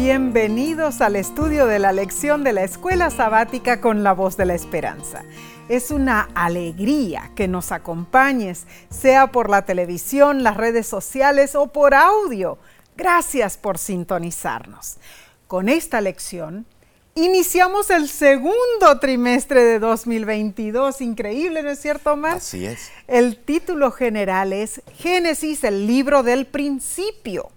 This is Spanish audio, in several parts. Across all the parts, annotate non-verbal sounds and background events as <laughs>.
Bienvenidos al estudio de la lección de la escuela sabática con la voz de la esperanza. Es una alegría que nos acompañes, sea por la televisión, las redes sociales o por audio. Gracias por sintonizarnos. Con esta lección iniciamos el segundo trimestre de 2022. Increíble, ¿no es cierto, Omar? Así es. El título general es Génesis, el libro del principio.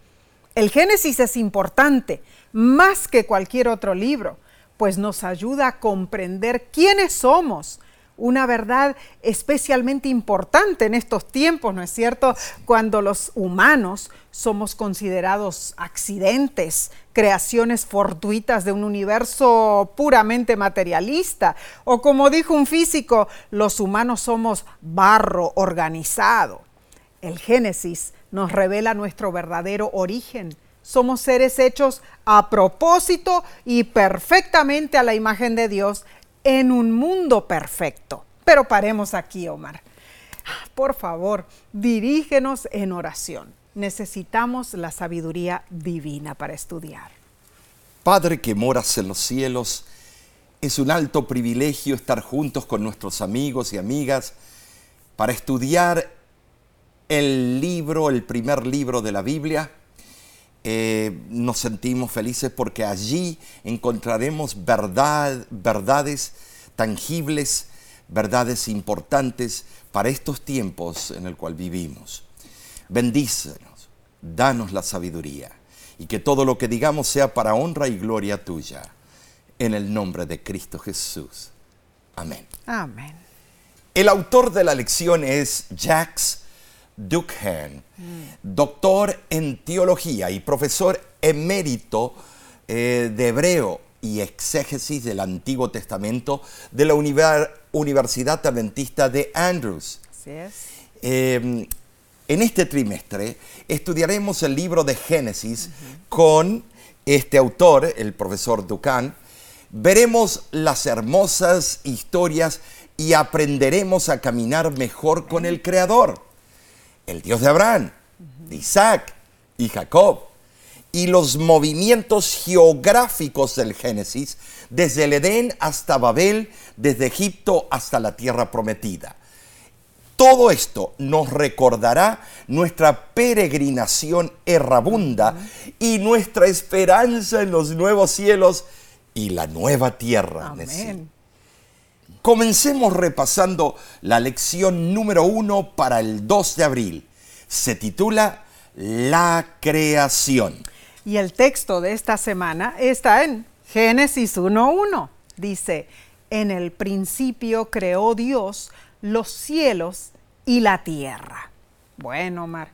El Génesis es importante, más que cualquier otro libro, pues nos ayuda a comprender quiénes somos, una verdad especialmente importante en estos tiempos, ¿no es cierto? Cuando los humanos somos considerados accidentes, creaciones fortuitas de un universo puramente materialista, o como dijo un físico, los humanos somos barro organizado. El Génesis nos revela nuestro verdadero origen. Somos seres hechos a propósito y perfectamente a la imagen de Dios en un mundo perfecto. Pero paremos aquí, Omar. Por favor, dirígenos en oración. Necesitamos la sabiduría divina para estudiar. Padre que moras en los cielos, es un alto privilegio estar juntos con nuestros amigos y amigas para estudiar el libro, el primer libro de la Biblia. Eh, nos sentimos felices porque allí encontraremos verdad, verdades tangibles, verdades importantes para estos tiempos en el cual vivimos. Bendícenos, danos la sabiduría y que todo lo que digamos sea para honra y gloria tuya. En el nombre de Cristo Jesús. Amén. Amén. El autor de la lección es Jacques Ducan, doctor en teología y profesor emérito eh, de hebreo y exégesis del Antiguo Testamento de la Universidad Adventista de Andrews. Em, en este trimestre estudiaremos el libro de Génesis con este autor, el profesor Ducan. Veremos las hermosas historias y aprenderemos a caminar mejor con el Creador el Dios de Abraham, de Isaac y Jacob, y los movimientos geográficos del Génesis, desde el Edén hasta Babel, desde Egipto hasta la tierra prometida. Todo esto nos recordará nuestra peregrinación errabunda y nuestra esperanza en los nuevos cielos y la nueva tierra. Amén. Comencemos repasando la lección número uno para el 2 de abril. Se titula La creación. Y el texto de esta semana está en Génesis 1.1. Dice, en el principio creó Dios los cielos y la tierra. Bueno, Omar,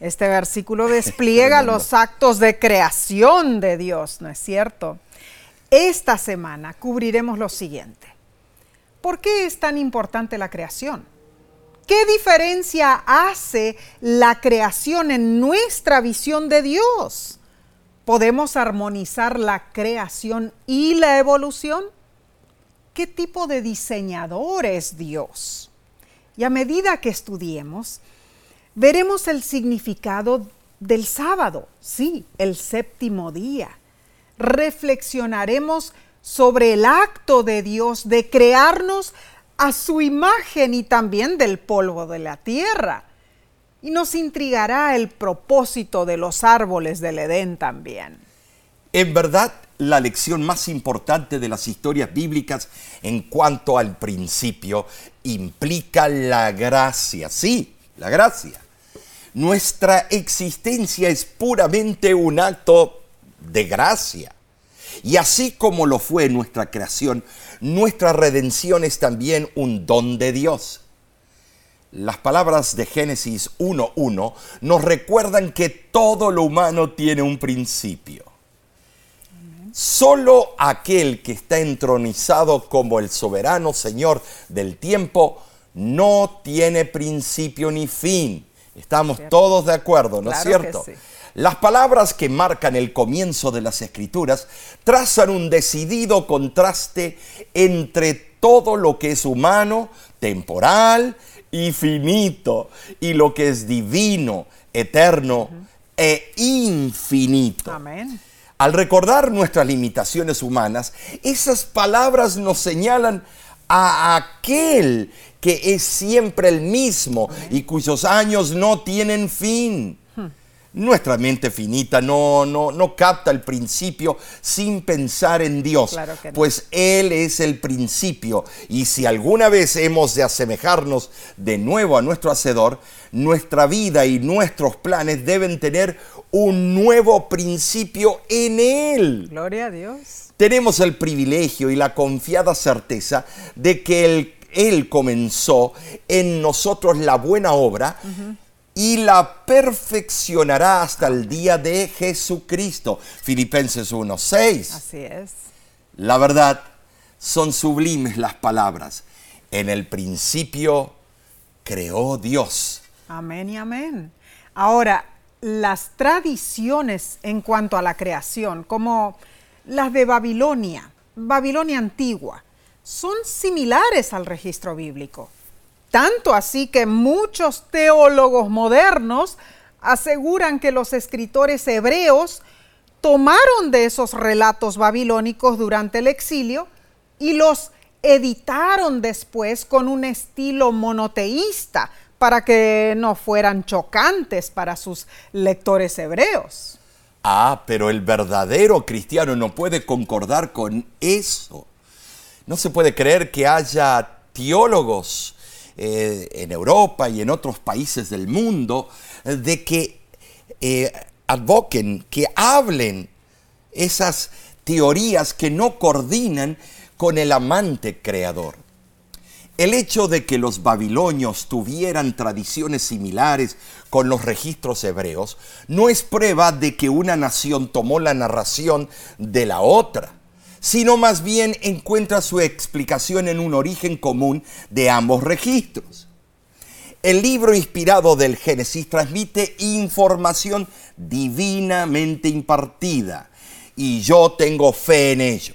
este versículo <laughs> despliega los actos de creación de Dios, ¿no es cierto? Esta semana cubriremos lo siguiente. ¿Por qué es tan importante la creación? ¿Qué diferencia hace la creación en nuestra visión de Dios? ¿Podemos armonizar la creación y la evolución? ¿Qué tipo de diseñador es Dios? Y a medida que estudiemos, veremos el significado del sábado, sí, el séptimo día. Reflexionaremos sobre el acto de Dios de crearnos a su imagen y también del polvo de la tierra. Y nos intrigará el propósito de los árboles del Edén también. En verdad, la lección más importante de las historias bíblicas en cuanto al principio implica la gracia. Sí, la gracia. Nuestra existencia es puramente un acto de gracia. Y así como lo fue nuestra creación, nuestra redención es también un don de Dios. Las palabras de Génesis 1.1 nos recuerdan que todo lo humano tiene un principio. Solo aquel que está entronizado como el soberano Señor del tiempo no tiene principio ni fin. Estamos todos de acuerdo, ¿no es cierto? Las palabras que marcan el comienzo de las escrituras trazan un decidido contraste entre todo lo que es humano, temporal y finito, y lo que es divino, eterno e infinito. Amén. Al recordar nuestras limitaciones humanas, esas palabras nos señalan a aquel que es siempre el mismo y cuyos años no tienen fin. Nuestra mente finita no, no, no capta el principio sin pensar en Dios, pues Él es el principio. Y si alguna vez hemos de asemejarnos de nuevo a nuestro Hacedor, nuestra vida y nuestros planes deben tener un nuevo principio en Él. Gloria a Dios. Tenemos el privilegio y la confiada certeza de que Él comenzó en nosotros la buena obra y la perfeccionará hasta el día de Jesucristo. Filipenses 1:6. Así es. La verdad, son sublimes las palabras. En el principio creó Dios. Amén y amén. Ahora, las tradiciones en cuanto a la creación, como las de Babilonia, Babilonia antigua, son similares al registro bíblico. Tanto así que muchos teólogos modernos aseguran que los escritores hebreos tomaron de esos relatos babilónicos durante el exilio y los editaron después con un estilo monoteísta para que no fueran chocantes para sus lectores hebreos. Ah, pero el verdadero cristiano no puede concordar con eso. No se puede creer que haya teólogos eh, en Europa y en otros países del mundo, de que eh, advoquen, que hablen esas teorías que no coordinan con el amante creador. El hecho de que los babilonios tuvieran tradiciones similares con los registros hebreos no es prueba de que una nación tomó la narración de la otra sino más bien encuentra su explicación en un origen común de ambos registros. El libro inspirado del Génesis transmite información divinamente impartida y yo tengo fe en ello.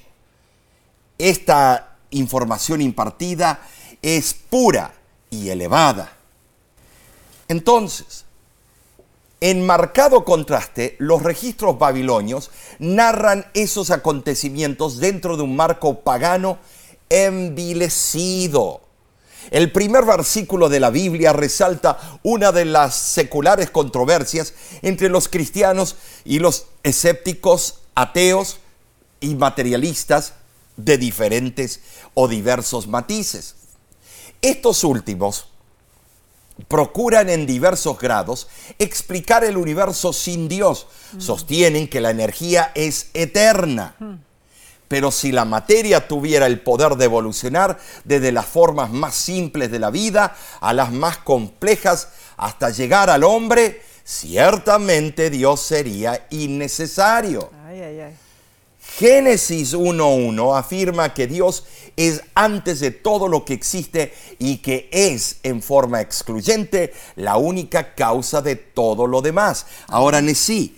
Esta información impartida es pura y elevada. Entonces, en marcado contraste, los registros babilonios narran esos acontecimientos dentro de un marco pagano envilecido. El primer versículo de la Biblia resalta una de las seculares controversias entre los cristianos y los escépticos, ateos y materialistas de diferentes o diversos matices. Estos últimos procuran en diversos grados explicar el universo sin Dios. Sostienen que la energía es eterna. Pero si la materia tuviera el poder de evolucionar desde las formas más simples de la vida a las más complejas hasta llegar al hombre, ciertamente Dios sería innecesario. Génesis 1.1 afirma que Dios es antes de todo lo que existe y que es en forma excluyente la única causa de todo lo demás. Ahora, sí,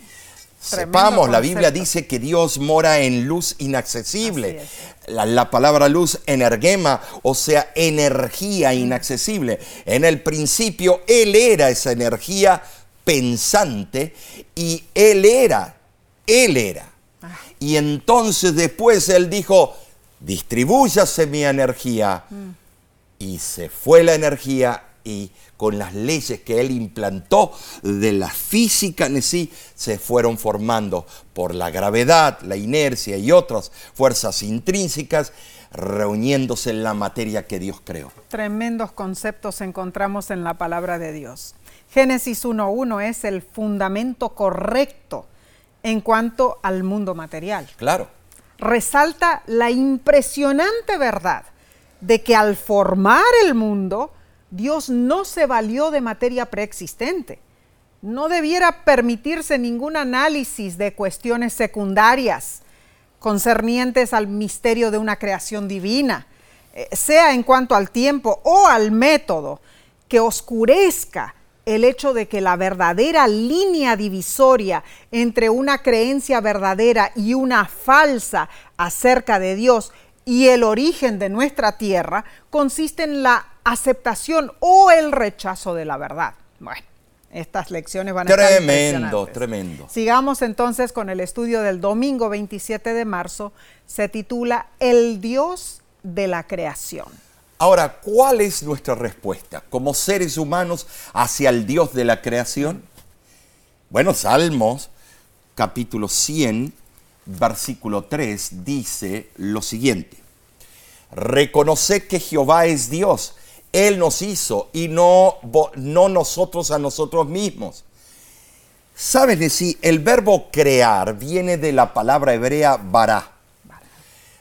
sepamos, la Biblia dice que Dios mora en luz inaccesible. La, la, palabra luz, energema, o sea, energía inaccesible. En el principio, Él era esa energía pensante y Él era, Él era. Y entonces después Él dijo, distribúyase mi energía. Y se fue la energía y con las leyes que él implantó de la física en sí, se fueron formando por la gravedad, la inercia y otras fuerzas intrínsecas, reuniéndose en la materia que Dios creó. Tremendos conceptos encontramos en la palabra de Dios. Génesis 1.1 es el fundamento correcto en cuanto al mundo material. Claro resalta la impresionante verdad de que al formar el mundo, Dios no se valió de materia preexistente. No debiera permitirse ningún análisis de cuestiones secundarias concernientes al misterio de una creación divina, eh, sea en cuanto al tiempo o al método, que oscurezca el hecho de que la verdadera línea divisoria entre una creencia verdadera y una falsa acerca de Dios y el origen de nuestra tierra consiste en la aceptación o el rechazo de la verdad. Bueno, Estas lecciones van a estar Tremendo, tremendo. Sigamos entonces con el estudio del domingo 27 de marzo. Se titula El Dios de la creación. Ahora, ¿cuál es nuestra respuesta como seres humanos hacia el Dios de la creación? Bueno, Salmos capítulo 100, versículo 3 dice lo siguiente. Reconoced que Jehová es Dios. Él nos hizo y no, no nosotros a nosotros mismos. ¿Sabes sí? El verbo crear viene de la palabra hebrea bará.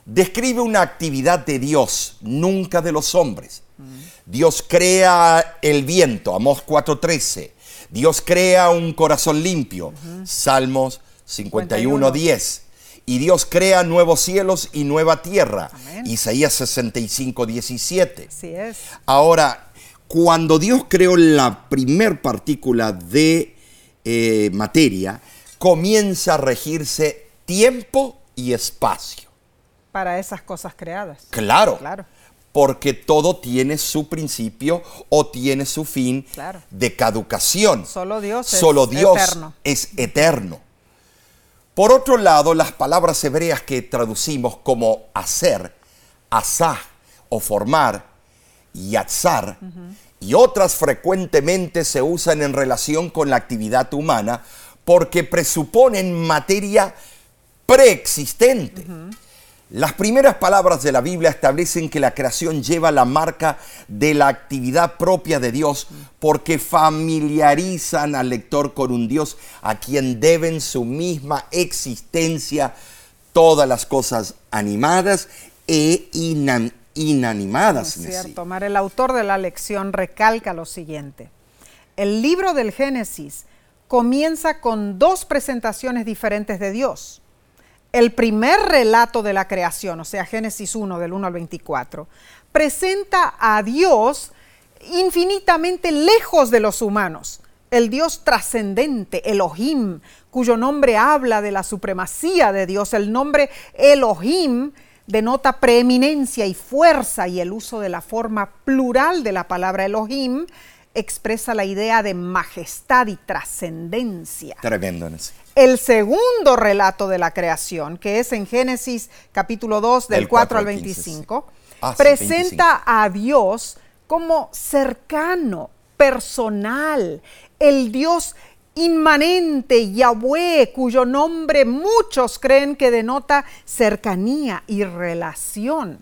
Describe una actividad de Dios, nunca de los hombres. Dios crea el viento, Amós 4:13. Dios crea un corazón limpio, Salmos 51:10. Y Dios crea nuevos cielos y nueva tierra, Amén. Isaías 65:17. Así es. Ahora, cuando Dios creó la primer partícula de eh, materia, comienza a regirse tiempo y espacio. Para esas cosas creadas. Claro, Claro. porque todo tiene su principio o tiene su fin Claro. de caducación. Solo Dios es Solo Dios eterno. es eterno. Por otro lado, las palabras hebreas que traducimos como hacer, asah o formar, yatzar, y otras frecuentemente se usan en relación con la actividad humana porque presuponen materia preexistente. Las primeras palabras de la Biblia establecen que la creación lleva la marca de la actividad propia de Dios porque familiarizan al lector con un Dios a quien deben su misma existencia todas las cosas animadas e inan- inanimadas. Es cierto, Mar, el autor de la lección recalca lo siguiente. El libro del Génesis comienza con dos presentaciones diferentes de Dios. El primer relato de la creación, o sea, Génesis 1 del 1 al 24, presenta a Dios infinitamente lejos de los humanos. El Dios trascendente, Elohim, cuyo nombre habla de la supremacía de Dios. El nombre Elohim denota preeminencia y fuerza y el uso de la forma plural de la palabra Elohim expresa la idea de majestad y trascendencia. Tremendo. Nessie. El segundo relato de la creación, que es en Génesis capítulo 2 del, Del 4 al 4 al 15, 25, sí. Ah, sí, presenta a Dios como cercano, personal, el Dios inmanente, Yahweh, cuyo nombre muchos creen que denota cercanía y relación.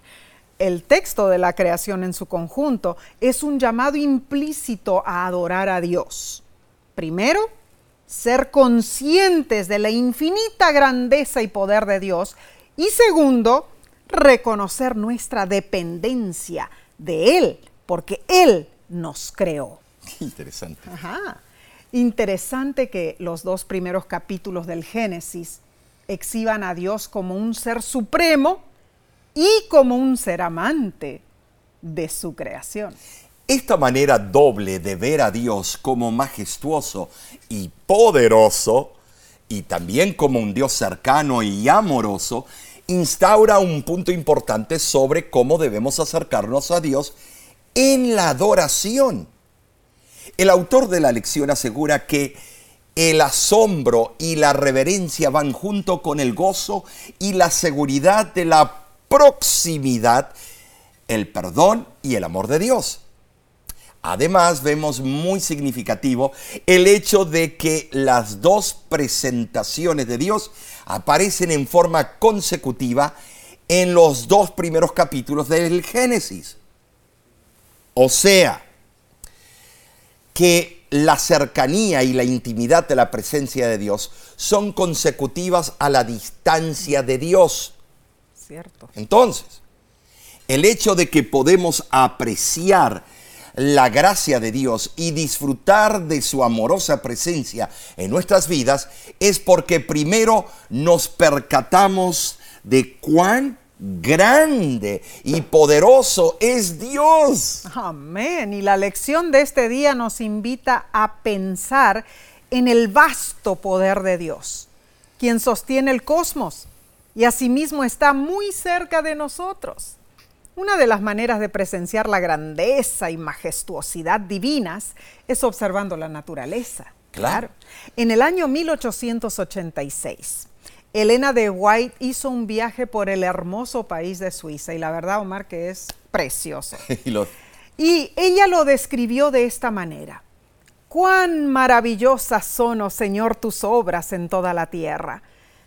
El texto de la creación en su conjunto es un llamado implícito a adorar a Dios. Primero, ser conscientes de la infinita grandeza y poder de Dios. Y segundo, reconocer nuestra dependencia de Él, porque Él nos creó. <laughs> Interesante. Ajá. Interesante que los dos primeros capítulos del Génesis exhiban a Dios como un ser supremo y como un ser amante de su creación. Esta manera doble de ver a Dios como majestuoso y poderoso, y también como un Dios cercano y amoroso, instaura un punto importante sobre cómo debemos acercarnos a Dios en la adoración. El autor de la lección asegura que el asombro y la reverencia van junto con el gozo y la seguridad de la proximidad, el perdón y el amor de Dios. Además, vemos muy significativo el hecho de que las dos presentaciones de Dios aparecen en forma consecutiva en los dos primeros capítulos del Génesis. O sea, que la cercanía y la intimidad de la presencia de Dios son consecutivas a la distancia de Dios. ¿Cierto? Entonces, el hecho de que podemos apreciar la gracia de Dios y disfrutar de su amorosa presencia en nuestras vidas es porque primero nos percatamos de cuán grande y poderoso es Dios. Amén. Y la lección de este día nos invita a pensar en el vasto poder de Dios, quien sostiene el cosmos y asimismo está muy cerca de nosotros. Una de las maneras de presenciar la grandeza y majestuosidad divinas es observando la naturaleza. Claro. En el año 1886, Elena de White hizo un viaje por el hermoso país de Suiza y la verdad, Omar, que es precioso. <laughs> y ella lo describió de esta manera. Cuán maravillosas son, oh Señor, tus obras en toda la tierra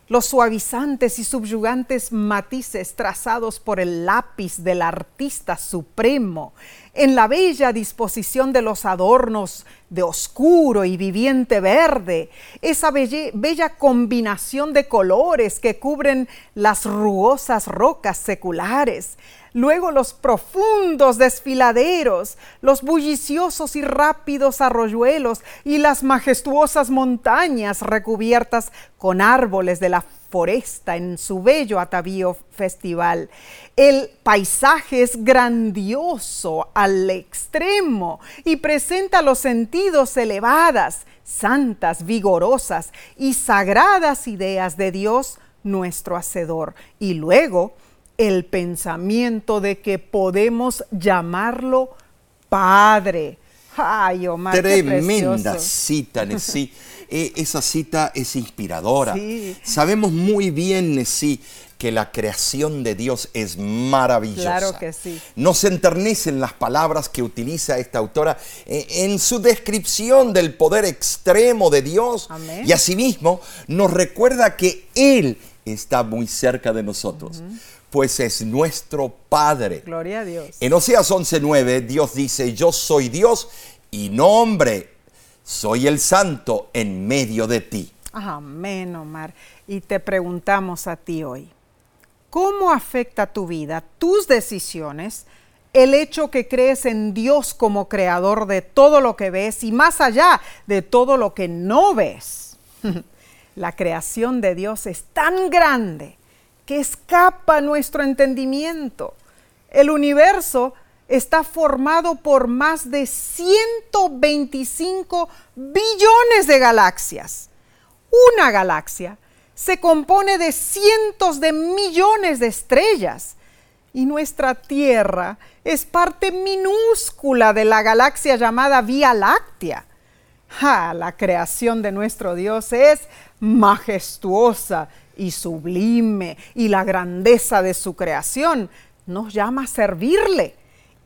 los suavizantes y subyugantes matices trazados por el lápiz del artista supremo, en la bella disposición de los adornos de oscuro y viviente verde, esa bella combinación de colores que cubren las rugosas rocas seculares, luego los profundos desfiladeros, los bulliciosos y rápidos arroyuelos y las majestuosas montañas recubiertas con árboles de la foresta en su bello atavío festival. El paisaje es grandioso al extremo y presenta los sentidos elevadas, santas, vigorosas y sagradas ideas de Dios nuestro Hacedor. Y luego el pensamiento de que podemos llamarlo Padre. Ay, Omar, Tremenda cita, Nesí. <laughs> E, esa cita es inspiradora. Sabemos muy bien, Nesí, que la creación de Dios es maravillosa. Claro que sí. Nos enternecen las palabras que utiliza esta autora eh, en su descripción del poder extremo de Dios. Y asimismo nos recuerda que Él está muy cerca de nosotros pues es nuestro Padre. Gloria a Dios. En Oseas 11:9 Dios dice, yo soy Dios y no hombre, soy el santo en medio de ti. Amén, Omar. Y te preguntamos a ti hoy, ¿cómo afecta tu vida, tus decisiones, el hecho que crees en Dios como creador de todo lo que ves y más allá de todo lo que no ves? <laughs> La creación de Dios es tan grande que escapa nuestro entendimiento. El universo está formado por más de 125 billones de galaxias. Una galaxia se compone de cientos de millones de estrellas y nuestra Tierra es parte minúscula de la galaxia llamada Vía Láctea. la creación de nuestro Dios es majestuosa y sublime y la grandeza de su creación, nos llama a servirle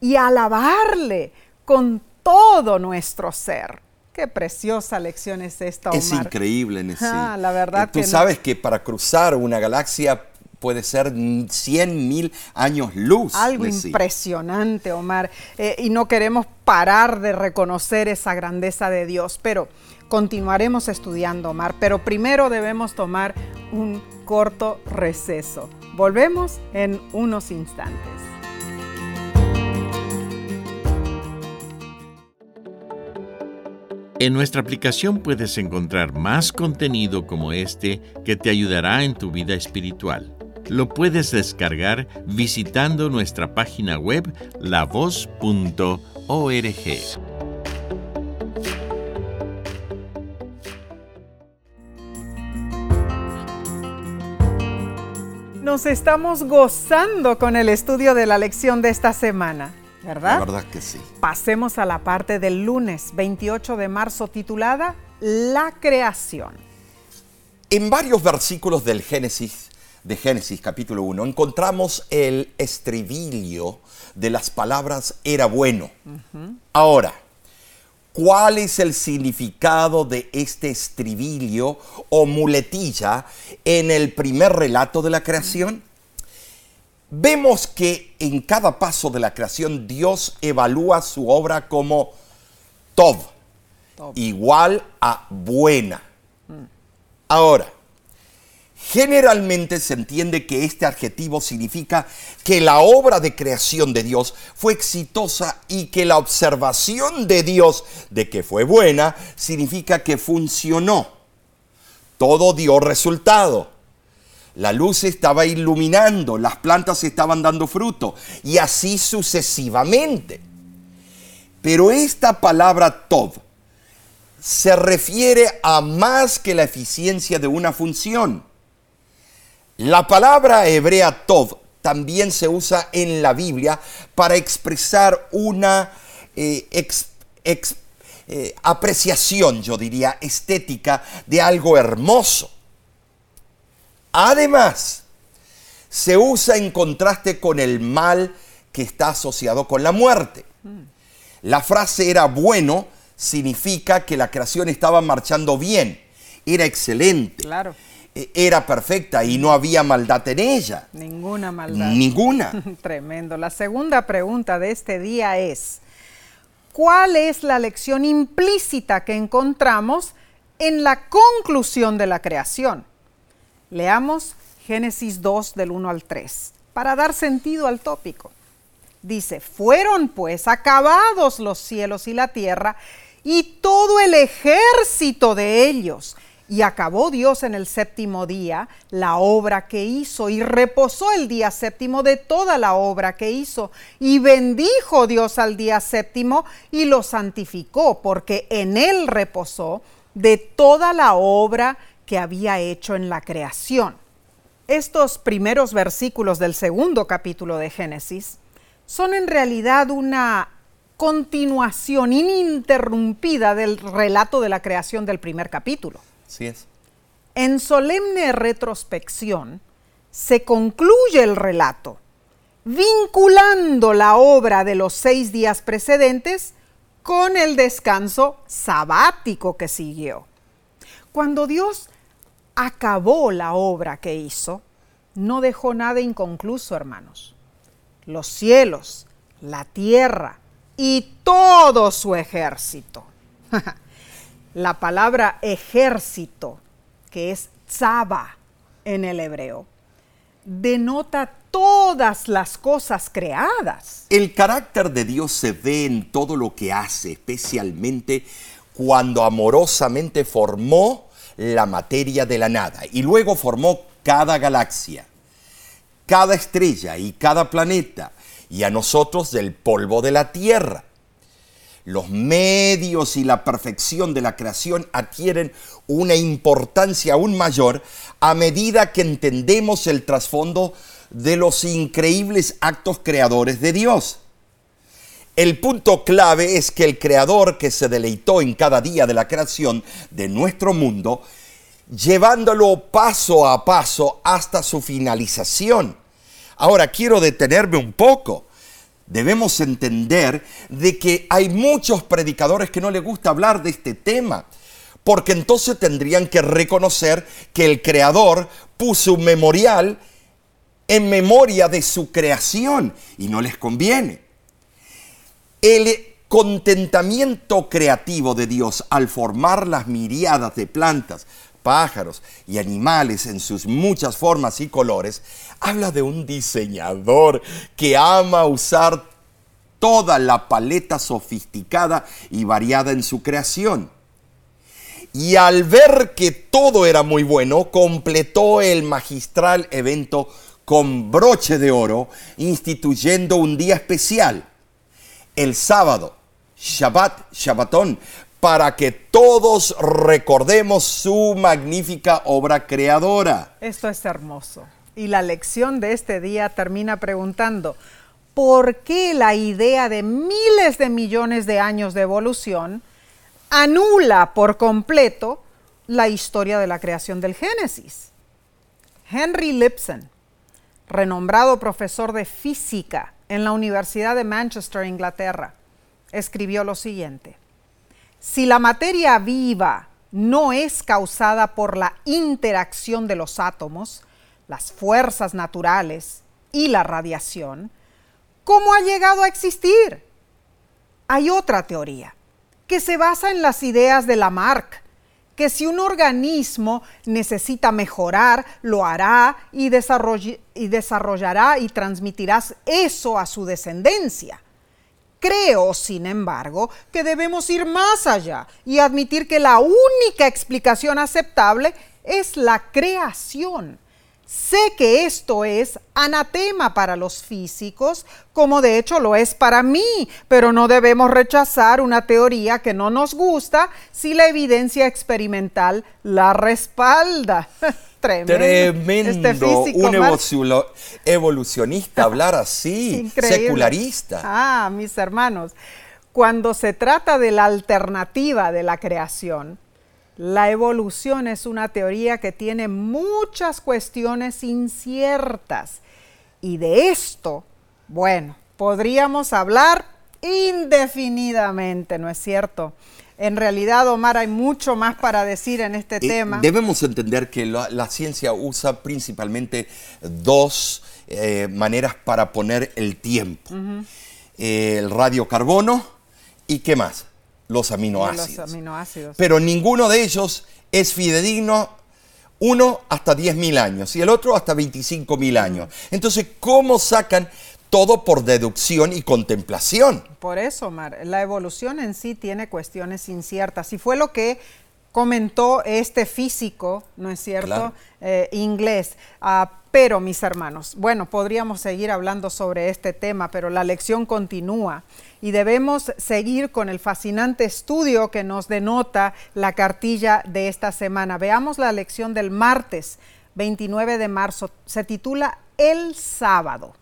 y alabarle con todo nuestro ser. Qué preciosa lección es esta, Omar. Es increíble, Nessie. Ah, la verdad Tú sabes que para cruzar una galaxia puede ser 100 mil años luz. Algo impresionante, Omar. Eh, y no queremos parar de reconocer esa grandeza de Dios, pero continuaremos estudiando, Omar. Pero primero debemos tomar un corto receso. Volvemos en unos instantes. En nuestra aplicación puedes encontrar más contenido como este que te ayudará en tu vida espiritual. Lo puedes descargar visitando nuestra página web lavoz.org. Nos estamos gozando con el estudio de la lección de esta semana, ¿verdad? La verdad que sí. Pasemos a la parte del lunes 28 de marzo titulada La creación. En varios versículos del Génesis, de Génesis capítulo 1, encontramos el estribilio de las palabras era bueno. Ahora, ¿Cuál es el significado de este estribilio o muletilla en el primer relato de la creación? Vemos que en cada paso de la creación Dios evalúa su obra como Tov, igual a buena. Ahora, Generalmente se entiende que este adjetivo significa que la obra de creación de Dios fue exitosa y que la observación de Dios de que fue buena significa que funcionó. Todo dio resultado. La luz estaba iluminando, las plantas estaban dando fruto y así sucesivamente. Pero esta palabra Tov se refiere a más que la eficiencia de una función la palabra hebrea tov también se usa en la Biblia para expresar una eh, eh, apreciación, yo diría, estética de algo hermoso. Además, se usa en contraste con el mal que está asociado con la muerte. La frase era bueno significa que la creación estaba marchando bien, era excelente. Claro. E, era perfecta y no había maldad en ella. Ninguna maldad. Ninguna. <laughs> Tremendo. La segunda pregunta de este día es, ¿cuál es la lección implícita que encontramos en la conclusión de la creación? Leamos Génesis 2 del 1 al 3 para dar sentido al tópico. Dice, fueron pues acabados los cielos y la tierra y todo el ejército de ellos. Y acabó Dios en el séptimo día la obra que hizo y reposó el día séptimo de toda la obra que hizo. Y bendijo Dios al día séptimo y lo santificó porque en él reposó de toda la obra que había hecho en la creación. Estos primeros versículos del segundo capítulo de Génesis son en realidad una continuación ininterrumpida del relato de la creación del primer capítulo. Así es. En solemne retrospección se concluye el relato, vinculando la obra de los seis días precedentes con el descanso sabático que siguió. Cuando Dios acabó la obra que hizo, no dejó nada inconcluso, hermanos. Los cielos, la tierra y todo su ejército. <laughs> la palabra ejército, que es tzaba en el hebreo, denota todas las cosas creadas. El carácter de Dios se ve en todo lo que hace, especialmente cuando amorosamente formó la materia de la nada y luego formó cada galaxia, cada estrella y cada planeta y a nosotros del polvo de la tierra. Los medios y la perfección de la creación adquieren una importancia aún mayor a medida que entendemos el trasfondo de los increíbles actos creadores de Dios. El punto clave es que el creador que se deleitó en cada día de la creación de nuestro mundo, llevándolo paso a paso hasta su finalización. Ahora quiero detenerme un poco. Debemos entender de que hay muchos predicadores que no les gusta hablar de este tema, porque entonces tendrían que reconocer que el creador puso un memorial en memoria de su creación y no les conviene. El contentamiento creativo de Dios al formar las miriadas de plantas, pájaros y animales en sus muchas formas y colores, habla de un diseñador que ama usar toda la paleta sofisticada y variada en su creación. Y al ver que todo era muy bueno, completó el magistral evento con broche de oro, instituyendo un día especial el sábado, Shabbat, Shabbatón, para que todos recordemos su magnífica obra creadora. Esto es hermoso. Y la lección de este día termina preguntando, ¿por qué la idea de miles de millones de años de evolución anula por completo la historia de la creación del Génesis? Henry Lipson, renombrado profesor de física en la Universidad de Manchester, Inglaterra, escribió lo siguiente. Si la materia viva no es causada por la interacción de los átomos, las fuerzas naturales y la radiación, ¿cómo ha llegado a existir? Hay otra teoría que se basa en las ideas de Lamarck, que si un organismo necesita mejorar, lo hará y, desarrollará y transmitirá eso a su descendencia. Creo, sin embargo, que debemos ir más allá y admitir que la única explicación aceptable es la creación. Sé que esto es anatema para los físicos, como de hecho lo es para mí, pero no debemos rechazar una teoría que no nos gusta si la evidencia experimental la respalda. Tremendo. <laughs> Tremendo. Este un evolucionista hablar así, secularista. Ah, mis hermanos, cuando se trata de la alternativa de la creación, la evolución es una teoría que tiene muchas cuestiones inciertas y de esto, bueno, podríamos hablar indefinidamente, ¿no es cierto? En realidad, Omar, hay mucho más para decir en este eh, tema. Debemos entender que la, ciencia usa principalmente dos eh, maneras para poner el tiempo. el radiocarbono y qué más? Los aminoácidos. Pero ninguno de ellos es fidedigno, uno hasta 10.000 años y el otro hasta 25.000 años. Entonces, ¿cómo sacan todo por deducción y contemplación? Por eso, Mar, la evolución en sí tiene cuestiones inciertas y fue lo que comentó este físico, ¿no es cierto?, eh, inglés. Ah, pero, mis hermanos, bueno, podríamos seguir hablando sobre este tema, pero la lección continúa y debemos seguir con el fascinante estudio que nos denota la cartilla de esta semana. Veamos la lección del martes 29 de marzo. Se titula El sábado.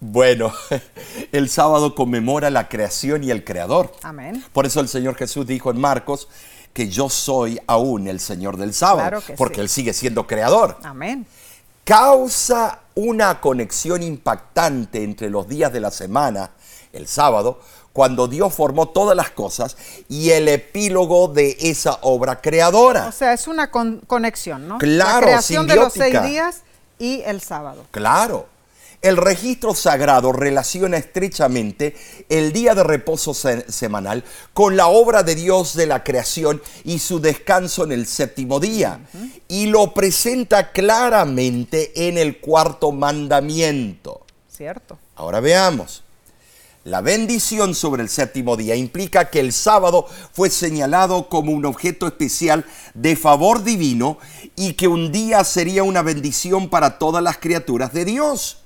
Bueno, <laughs> el sábado conmemora la creación y el creador. Amén. Por eso el Señor Jesús dijo en Marcos que yo soy aún el Señor del sábado, porque Él sigue siendo creador. Amén causa una conexión impactante entre los días de la semana, el sábado, cuando Dios formó todas las cosas y el epílogo de esa obra creadora. O sea, es una conexión, ¿no? Claro, la creación de los seis días y el sábado. Claro. El registro sagrado relaciona estrechamente el día de reposo semanal con la obra de Dios de la creación y su descanso en el séptimo día. Y lo presenta claramente en el cuarto mandamiento. Cierto. Ahora veamos. La bendición sobre el séptimo día implica que el sábado fue señalado como un objeto especial de favor divino y que un día sería una bendición para todas las criaturas de Dios.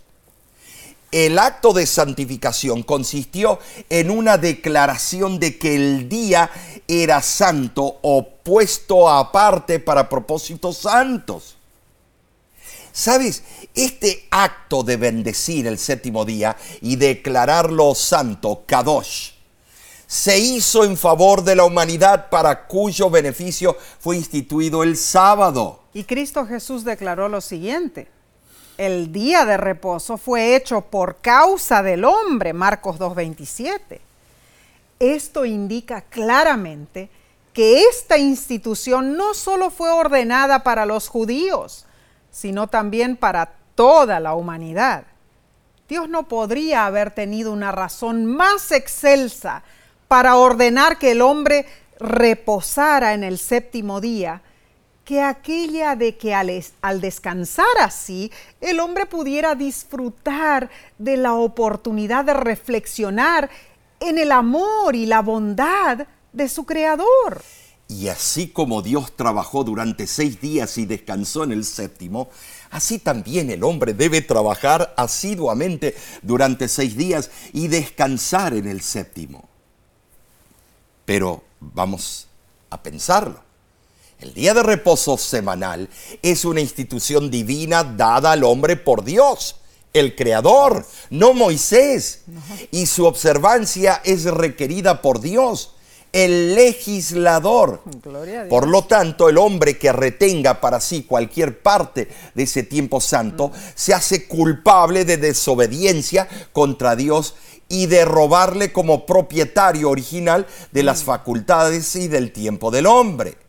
El acto de santificación consistió en una declaración de que el día era santo o puesto aparte para propósitos santos. ¿Sabes? Este acto de bendecir el séptimo día y declararlo santo, Kadosh, se hizo en favor de la humanidad para cuyo beneficio fue instituido el sábado. Y Cristo Jesús declaró lo siguiente el día de reposo fue hecho por causa del hombre, Marcos 2.27. Esto indica claramente que esta institución no solo fue ordenada para los judíos, sino también para toda la humanidad. Dios no podría haber tenido una razón más excelsa para ordenar que el hombre reposara en el séptimo día que aquella de que al, al, descansar así, el hombre pudiera disfrutar de la oportunidad de reflexionar en el amor y la bondad de su Creador. Y así como Dios trabajó durante seis días y descansó en el séptimo, así también el hombre debe trabajar asiduamente durante seis días y descansar en el séptimo. Pero vamos a pensarlo. El día de reposo semanal es una institución divina dada al hombre por Dios, el Creador, no Moisés. Y su observancia es requerida por Dios, el legislador. Por lo tanto, el hombre que retenga para sí cualquier parte de ese tiempo santo se hace culpable de desobediencia contra Dios y de robarle como propietario original de las facultades y del tiempo del hombre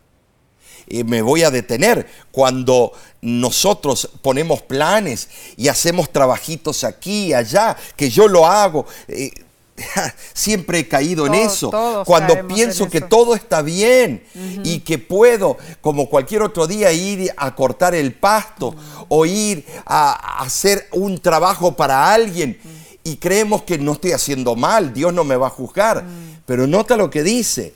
me voy a detener cuando nosotros ponemos planes y hacemos trabajitos aquí y allá, que yo lo hago. Eh, <laughs> siempre he caído en eso. Cuando pienso que todo está bien y que puedo, como cualquier otro día, ir a cortar el pasto o ir a hacer un trabajo para alguien y creemos que no estoy haciendo mal, Dios no me va a juzgar. Pero nota lo que dice,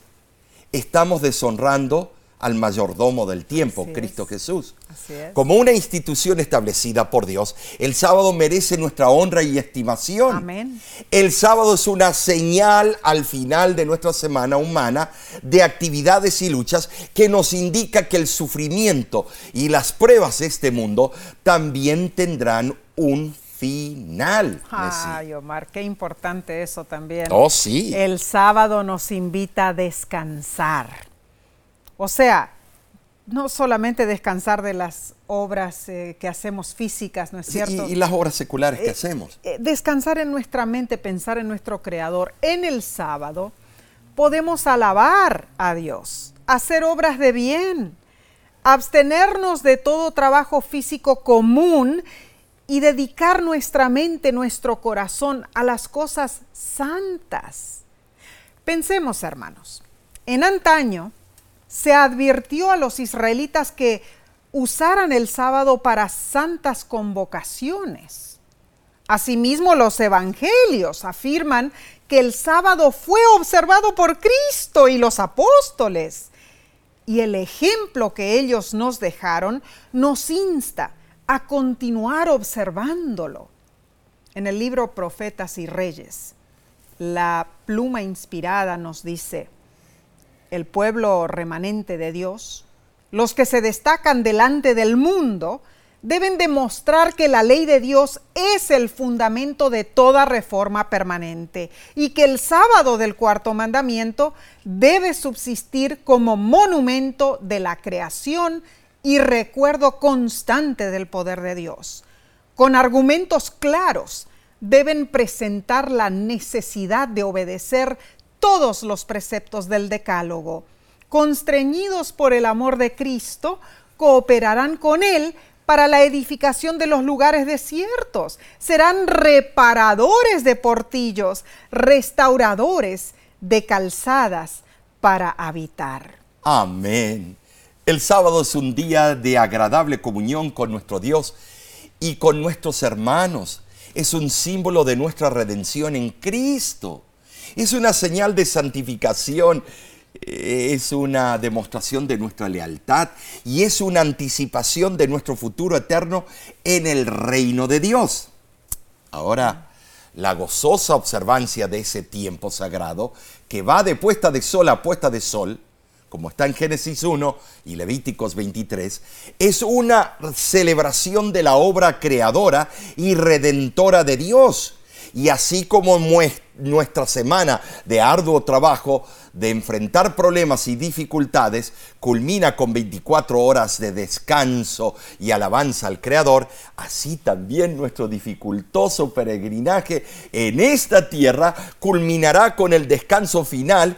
estamos deshonrando al mayordomo del tiempo, Así Cristo es. Jesús. Así es. Como una institución establecida por Dios, el sábado merece nuestra honra y estimación. Amén. El sábado es una señal al final de nuestra semana humana de actividades y luchas que nos indica que el sufrimiento y las pruebas de este mundo también tendrán un final. Ay, Omar, qué importante eso también. Oh, sí. El sábado nos invita a descansar. O sea, no solamente descansar de las obras eh, que hacemos físicas, ¿no es cierto? y, y las obras seculares que Eh, hacemos. eh, descansar en nuestra mente, pensar en nuestro Creador. En el sábado podemos alabar a Dios, hacer obras de bien, abstenernos de todo trabajo físico común y dedicar nuestra mente, nuestro corazón a las cosas santas. Pensemos, hermanos, en antaño se advirtió a los israelitas que usaran el sábado para santas convocaciones. Asimismo, los evangelios afirman que el sábado fue observado por Cristo y los apóstoles. Y el ejemplo que ellos nos dejaron nos insta a continuar observándolo. En el libro Profetas y Reyes, la pluma inspirada nos dice, el pueblo remanente de Dios, los que se destacan delante del mundo, deben demostrar que la ley de Dios es el fundamento de toda reforma permanente y que el sábado del cuarto mandamiento debe subsistir como monumento de la creación y recuerdo constante del poder de Dios. Con argumentos claros deben presentar la necesidad de obedecer todos los preceptos del Decálogo. Constreñidos por el amor de Cristo, cooperarán con Él para la edificación de los lugares desiertos. Serán reparadores de portillos, restauradores de calzadas para habitar. Amén. El sábado es un día de agradable comunión con nuestro Dios y con nuestros hermanos. Es un símbolo de nuestra redención en Cristo. Es una señal de santificación. Es una demostración de nuestra lealtad y es una anticipación de nuestro futuro eterno en el reino de Dios. Ahora, la gozosa observancia de ese tiempo sagrado, que va de puesta de sol a puesta de sol, como está en Génesis 1 y Levíticos 23, es una celebración de la obra creadora y redentora de Dios. Y así como nuestra semana de arduo trabajo, de enfrentar problemas y dificultades, culmina con 24 horas de descanso y alabanza al Creador, así también nuestro dificultoso peregrinaje en esta tierra culminará con el descanso final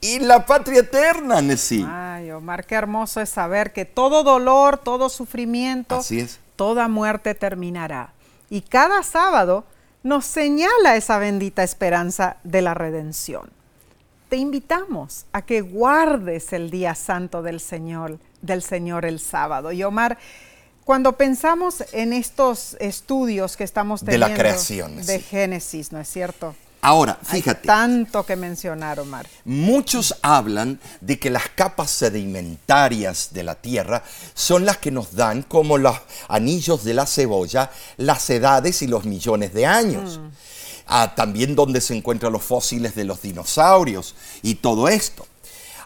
y la patria eterna, Nessie. Ay, Omar, qué hermoso es saber que todo dolor, todo sufrimiento, Así es. toda muerte terminará. Y cada sábado nos señala esa bendita esperanza de la redención. Te invitamos a que guardes el día santo del Señor, del Señor el sábado. Y Omar, cuando pensamos en estos estudios que estamos De la teniendo creación, de sí. Génesis, ¿no es cierto? Ahora, Hay fíjate. tanto que mencionar, Omar. Muchos hablan de que las capas sedimentarias de la Tierra son las que nos dan, como los anillos de la cebolla, las edades y los millones de años. Ah, también donde se encuentran los fósiles de los dinosaurios y todo esto.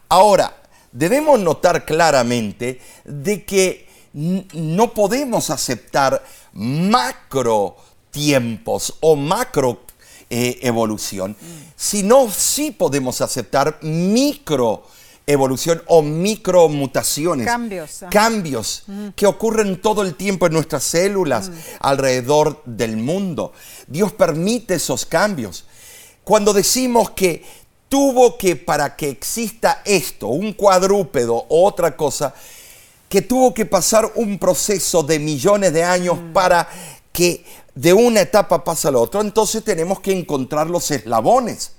Ahora, debemos notar claramente de que no podemos aceptar macro tiempos o macro eh, evolución, sino sí podemos aceptar micro evolución o micromutaciones. Cambios. Cambios que ocurren todo el tiempo en nuestras células alrededor del mundo. Dios permite esos cambios. Cuando decimos que tuvo que, para que exista esto, un cuadrúpedo o otra cosa, que tuvo que pasar un proceso de millones de años para que de una etapa pase a la otra, entonces tenemos que encontrar los eslabones.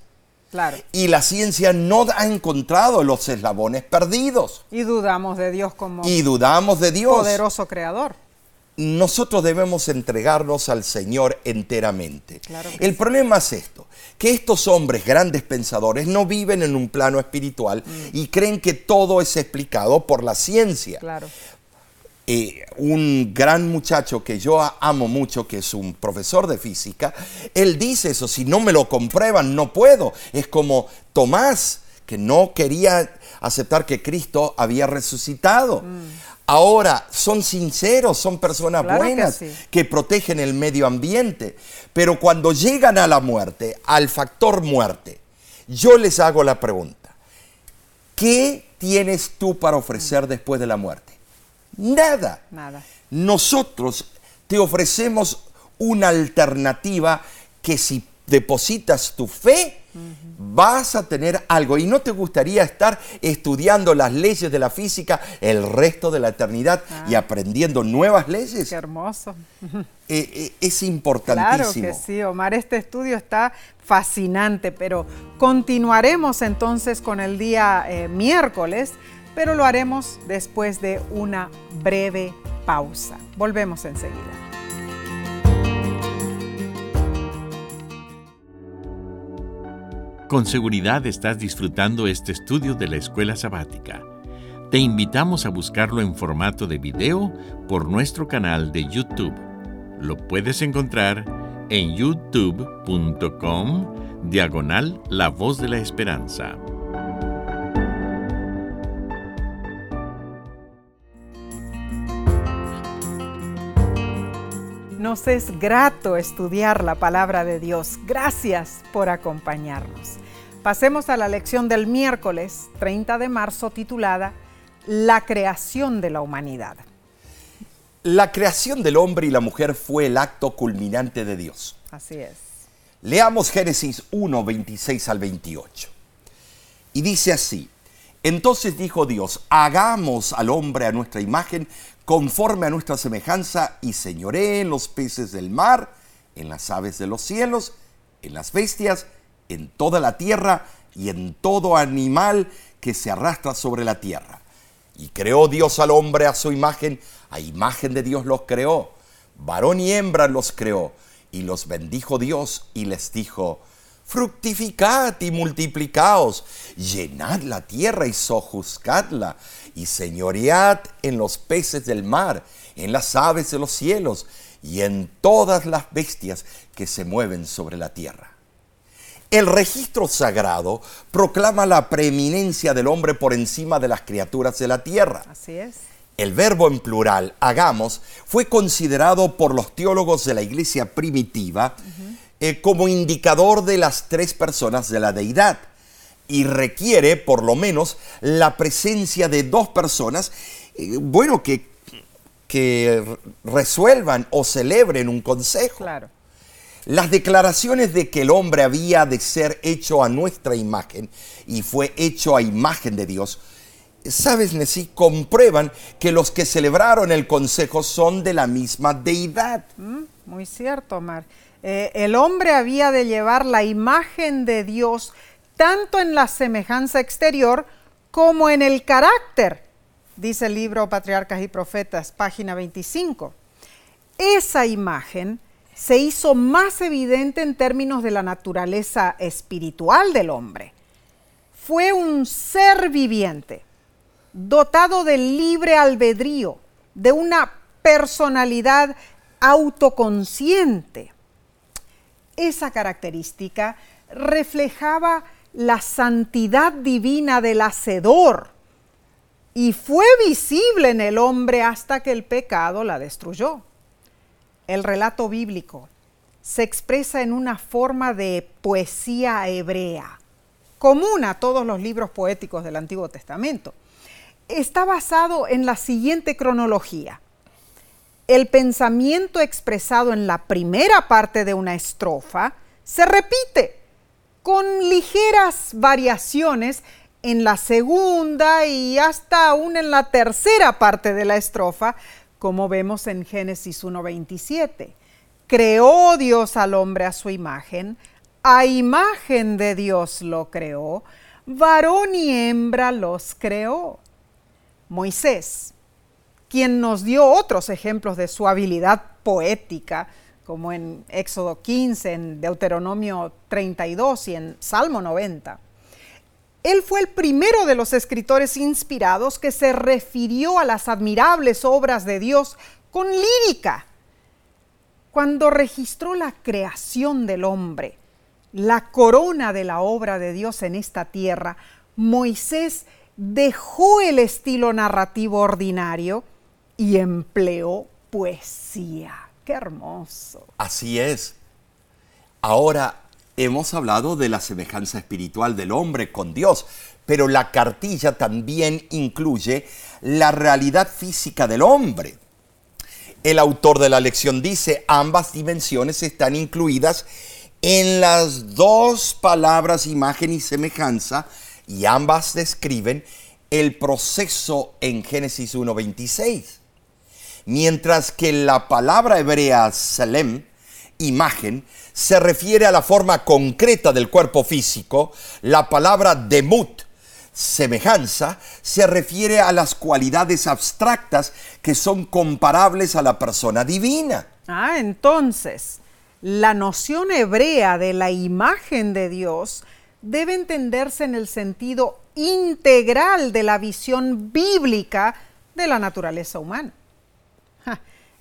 Claro. Y la ciencia no ha encontrado los eslabones perdidos. Y dudamos de Dios como Y dudamos de Dios. poderoso creador. nosotros debemos entregarnos al Señor enteramente. Claro El sí. problema es esto, que estos hombres, grandes pensadores, no viven en un plano espiritual y creen que todo es explicado por la ciencia. Claro. Eh, un gran muchacho que yo amo mucho, que es un profesor de física, él dice eso, si no me lo comprueban, no puedo. Es como Tomás, que no quería aceptar que Cristo había resucitado. Ahora, son sinceros, son personas Claro que buenas sí. que protegen el medio ambiente, pero cuando llegan a la muerte, al factor muerte, yo les hago la pregunta, ¿qué tienes tú para ofrecer después de la muerte? Nada. Nada. Nosotros te ofrecemos una alternativa que si depositas tu fe, vas a tener algo. ¿Y no te gustaría estar estudiando las leyes de la física el resto de la eternidad y aprendiendo nuevas leyes? Qué hermoso. Eh, eh, es Claro importantísimo. que sí, Omar. Este estudio está fascinante, pero continuaremos entonces con el día eh, miércoles, pero lo haremos después de una breve pausa. Volvemos enseguida. Con seguridad estás disfrutando este estudio de la escuela sabática. Te invitamos a buscarlo en formato de video por nuestro canal de YouTube. Lo puedes encontrar en youtube.com diagonal La Voz de la Esperanza. Nos es grato estudiar la palabra de Dios. Gracias por acompañarnos. Pasemos a la lección del miércoles 30 de marzo titulada La creación de la humanidad. La creación del hombre y la mujer fue el acto culminante de Dios. Así es. Leamos Génesis 1, 26 al 28. Y dice así, entonces dijo Dios, hagamos al hombre a nuestra imagen, conforme a nuestra semejanza, y señoré en los peces del mar, en las aves de los cielos, en las bestias, en toda la tierra y en todo animal que se arrastra sobre la tierra. Y creó Dios al hombre a su imagen, a imagen de Dios los creó, varón y hembra los creó, y los bendijo Dios y les dijo, fructificad y multiplicaos, llenad la tierra y sojuzgadla, y señoread en los peces del mar, en las aves de los cielos, y en todas las bestias que se mueven sobre la tierra. El registro sagrado proclama la preeminencia del hombre por encima de las criaturas de la tierra. Así es. El verbo en plural, hagamos, fue considerado por los teólogos de la iglesia primitiva eh, como indicador de las tres personas de la deidad y requiere por lo menos la presencia de dos personas, eh, bueno, que, que resuelvan o celebren un consejo. Claro. Las declaraciones de que el hombre había de ser hecho a nuestra imagen y fue hecho a imagen de Dios, sabes, Nesí, comprueban que los que celebraron el consejo son de la misma deidad. Mm, Muy cierto, Omar. Eh, el hombre había de llevar la imagen de Dios tanto en la semejanza exterior como en el carácter, dice el libro Patriarcas y Profetas, página 25. Esa imagen se hizo más evidente en términos de la naturaleza espiritual del hombre. Fue un ser viviente, dotado de libre albedrío, de una personalidad autoconsciente. Esa característica reflejaba la santidad divina del Hacedor y fue visible en el hombre hasta que el pecado la destruyó. El relato bíblico se expresa en una forma de poesía hebrea, común a todos los libros poéticos del Antiguo Testamento. Está basado en la siguiente cronología. El pensamiento expresado en la primera parte de una estrofa se repite con ligeras variaciones en la segunda y hasta aún en la tercera parte de la estrofa, como vemos en Génesis 1.27. Creó Dios al hombre a su imagen, a imagen de Dios lo creó, varón y hembra los creó. Moisés, quien nos dio otros ejemplos de su habilidad poética, como en Éxodo 15, en Deuteronomio 32 y en Salmo 90. Él fue el primero de los escritores inspirados que se refirió a las admirables obras de Dios con lírica. Cuando registró la creación del hombre, la corona de la obra de Dios en esta tierra, Moisés dejó el estilo narrativo ordinario y empleó poesía. ¡Qué hermoso! Así es. Ahora hemos hablado de la semejanza espiritual del hombre con Dios, pero la cartilla también incluye la realidad física del hombre. El autor de la lección dice, ambas dimensiones están incluidas en las dos palabras imagen y semejanza y ambas describen el proceso en Génesis 1.26. Mientras que la palabra hebrea salem, imagen, se refiere a la forma concreta del cuerpo físico, la palabra demut, semejanza, se refiere a las cualidades abstractas que son comparables a la persona divina. Ah, entonces, la noción hebrea de la imagen de Dios debe entenderse en el sentido integral de la visión bíblica de la naturaleza humana.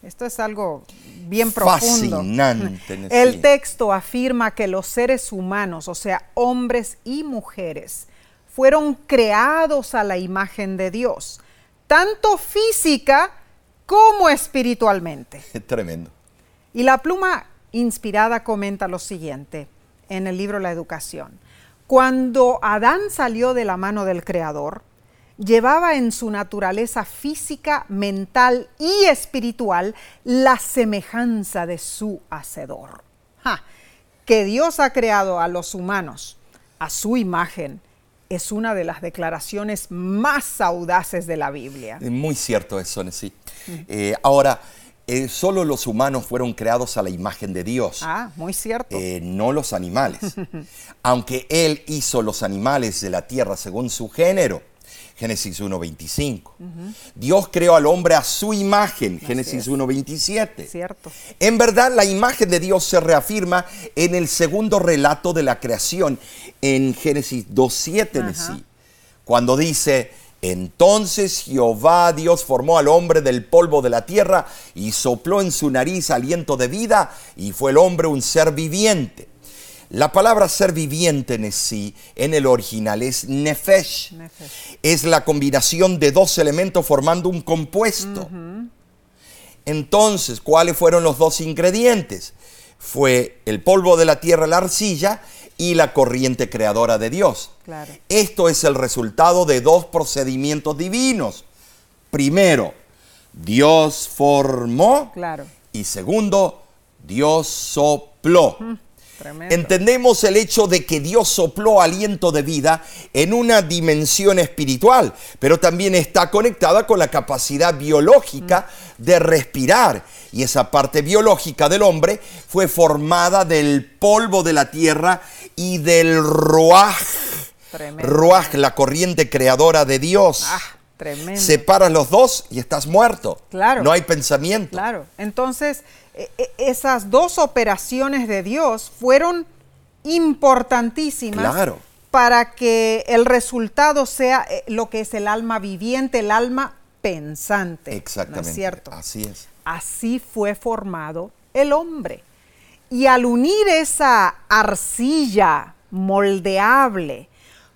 Esto es algo bien profundo. Fascinante. El texto afirma que los seres humanos, o sea, hombres y mujeres, fueron creados a la imagen de Dios, tanto física como espiritualmente. <laughs> Tremendo. Y la pluma inspirada comenta lo siguiente en el libro La Educación. Cuando Adán salió de la mano del Creador, llevaba en su naturaleza física, mental y espiritual la semejanza de su Hacedor. Que Dios ha creado a los humanos a su imagen es una de las declaraciones más audaces de la Biblia. Muy cierto eso, sí. Eh, ahora, eh, solo los humanos fueron creados a la imagen de Dios. Ah, muy cierto. Eh, no los animales. <laughs> Aunque Él hizo los animales de la tierra según su género. Génesis 1.25. Dios creó al hombre a su imagen, Génesis 1.27. Cierto. En verdad, la imagen de Dios se reafirma en el segundo relato de la creación, en Génesis 2.7 sí. Cuando dice, entonces Jehová Dios formó al hombre del polvo de la tierra y sopló en su nariz aliento de vida y fue el hombre un ser viviente. La palabra ser viviente en sí, en el original, es nefesh. Es la combinación de dos elementos formando un compuesto. Entonces, ¿cuáles fueron los dos ingredientes? Fue el polvo de la tierra, la arcilla, y la corriente creadora de Dios. Esto es el resultado de dos procedimientos divinos. Primero, Dios formó. Y segundo, Dios sopló. Entendemos el hecho de que Dios sopló aliento de vida en una dimensión espiritual, pero también está conectada con la capacidad biológica mm. de respirar. Y esa parte biológica del hombre fue formada del polvo de la tierra y del ruaj. Ruaj, la corriente creadora de Dios. Ah, tremendo. Separas los dos y estás muerto. Claro. No hay pensamiento. Claro. Entonces, esas dos operaciones de Dios fueron importantísimas para que el resultado sea eh, lo que es el alma viviente, el alma pensante. Exactamente. es cierto? Así es. Así fue formado el hombre. Y al unir esa arcilla moldeable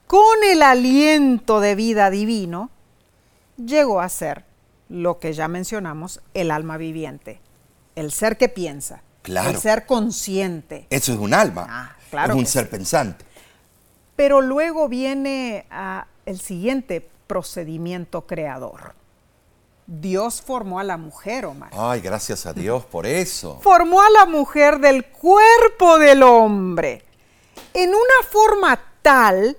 con el aliento de vida divino, llegó a ser lo que ya mencionamos, el alma viviente el ser que piensa, el ser consciente. Eso es un alma, ah, claro es un ser pensante. Pero luego viene ah, el siguiente procedimiento creador. Dios formó a la mujer, Omar. Ay, gracias a Dios por eso. Formó a la mujer del cuerpo del hombre en una forma tal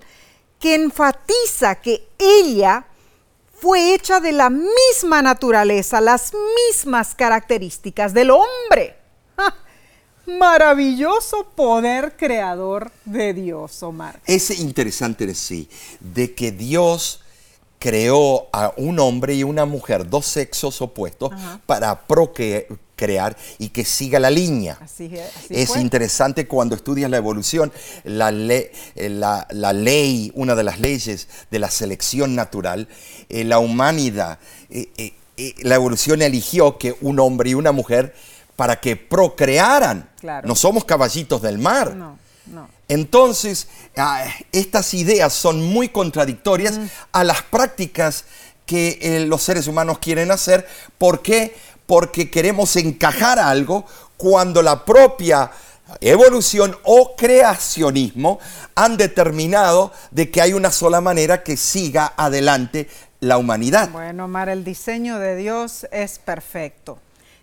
que enfatiza que ella fue hecha de la misma naturaleza, las mismas características del hombre. <laughs> Maravilloso poder creador de Dios, Omar. Es interesante decir de que Dios creó a un hombre y una mujer, dos sexos opuestos, para procrear y que siga la línea. Así es. así Es fue. interesante cuando estudias la evolución, la, le- eh, la- la ley, una de las leyes de la selección natural, eh, la humanidad, eh, la evolución eligió que un hombre y una mujer para que procrearan. Claro. No somos caballitos del mar. No, no. Entonces, ah, estas ideas son muy contradictorias a las prácticas que los seres humanos quieren hacer. ¿Por qué? Porque queremos encajar algo cuando la propia evolución o creacionismo han determinado de que hay una sola manera que siga adelante la humanidad. Bueno, Omar, el diseño de Dios es perfecto.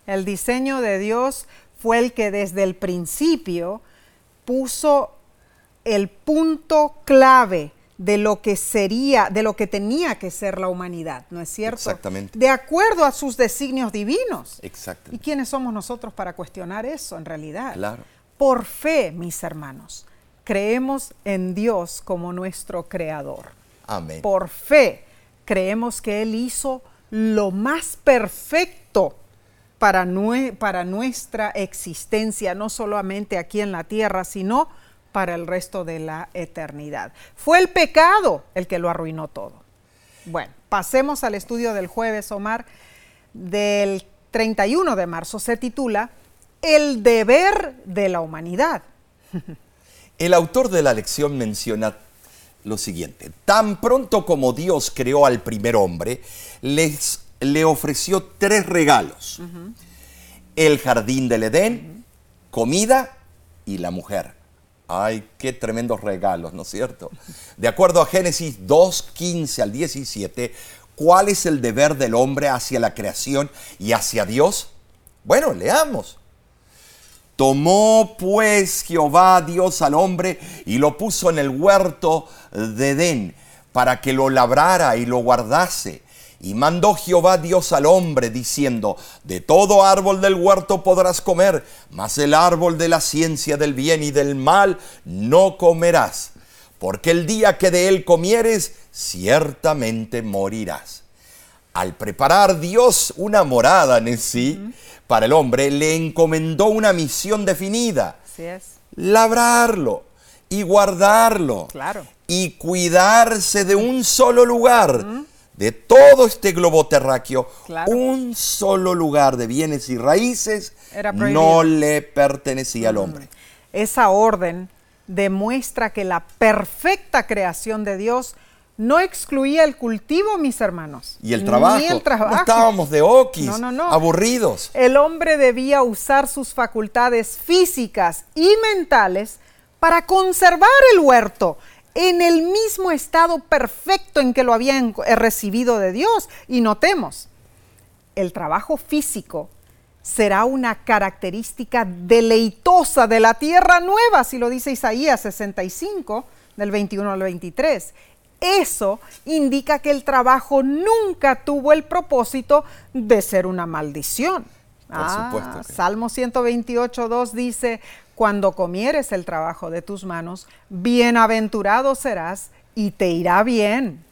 El diseño de Dios fue el que desde el principio puso el punto clave de lo que sería, de lo que tenía que ser la humanidad, ¿no es cierto? Exactamente. De acuerdo a sus designios divinos. Exacto. ¿Y quiénes somos nosotros para cuestionar eso en realidad? Claro. Por fe, mis hermanos, creemos en Dios como nuestro creador. Amén. Por fe creemos que Él hizo lo más perfecto para, nue- para nuestra existencia, no solamente aquí en la tierra, sino para el resto de la eternidad. Fue el pecado el que lo arruinó todo. Bueno, pasemos al estudio del jueves, Omar, del 31 de marzo. Se titula El deber de la humanidad. <laughs> El autor de la lección menciona lo siguiente. Tan pronto como Dios creó al primer hombre, les, le ofreció tres regalos. El jardín del Edén, comida y la mujer. Ay, qué tremendos regalos, ¿no es cierto? De acuerdo a Génesis 2, 15 al 17, ¿cuál es el deber del hombre hacia la creación y hacia Dios? Bueno, leamos. Tomó pues Jehová Dios al hombre y lo puso en el huerto de Edén para que lo labrara y lo guardase. Y mandó Jehová Dios al hombre diciendo, de todo árbol del huerto podrás comer, mas el árbol de la ciencia del bien y del mal no comerás, porque el día que de él comieres, ciertamente morirás. Al preparar Dios una morada en sí para el hombre, le encomendó una misión definida, Así es. labrarlo y guardarlo Claro. y cuidarse de un solo lugar, de todo este globo terráqueo, Claro. un solo lugar de bienes y raíces. Mm. no le pertenecía al hombre. Esa orden demuestra que la perfecta creación de Dios no excluía el cultivo, mis hermanos. Y el trabajo, Ni el trabajo. no estábamos de oquis, No, no, no. aburridos. El hombre debía usar sus facultades físicas y mentales para conservar el huerto en el mismo estado perfecto en que lo había en- eh, recibido de Dios. Y notemos, el trabajo físico será una característica deleitosa de la tierra nueva, así lo dice Isaías 65, del 21 al 23. Eso indica que el trabajo nunca tuvo el propósito de ser una maldición. Por supuesto que- Salmo 128, 2 dice, cuando comieres el trabajo de tus manos, bienaventurado serás y te irá bien.